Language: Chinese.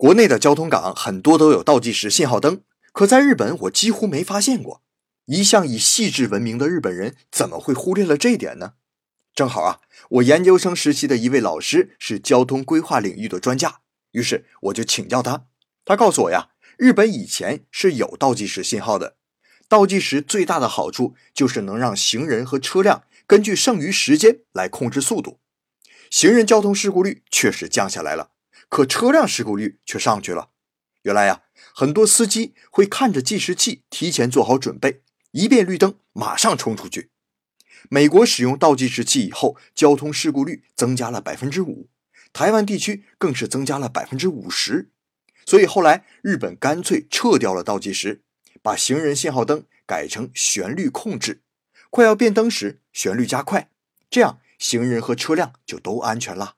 国内的交通岗很多都有倒计时信号灯，可在日本我几乎没发现过。一向以细致闻名的日本人怎么会忽略了这一点呢？正好啊，我研究生时期的一位老师是交通规划领域的专家，于是我就请教他。他告诉我呀，日本以前是有倒计时信号的。倒计时最大的好处就是能让行人和车辆根据剩余时间来控制速度。行人交通事故率确实降下来了，可车辆事故率却上去了。原来呀，很多司机会看着计时器，提前做好准备，一变绿灯马上冲出去。美国使用倒计时器以后，交通事故率增加了百分之五，台湾地区更是增加了百分之五十。所以后来日本干脆撤掉了倒计时，把行人信号灯改成旋律控制，快要变灯时旋律加快，这样行人和车辆就都安全了。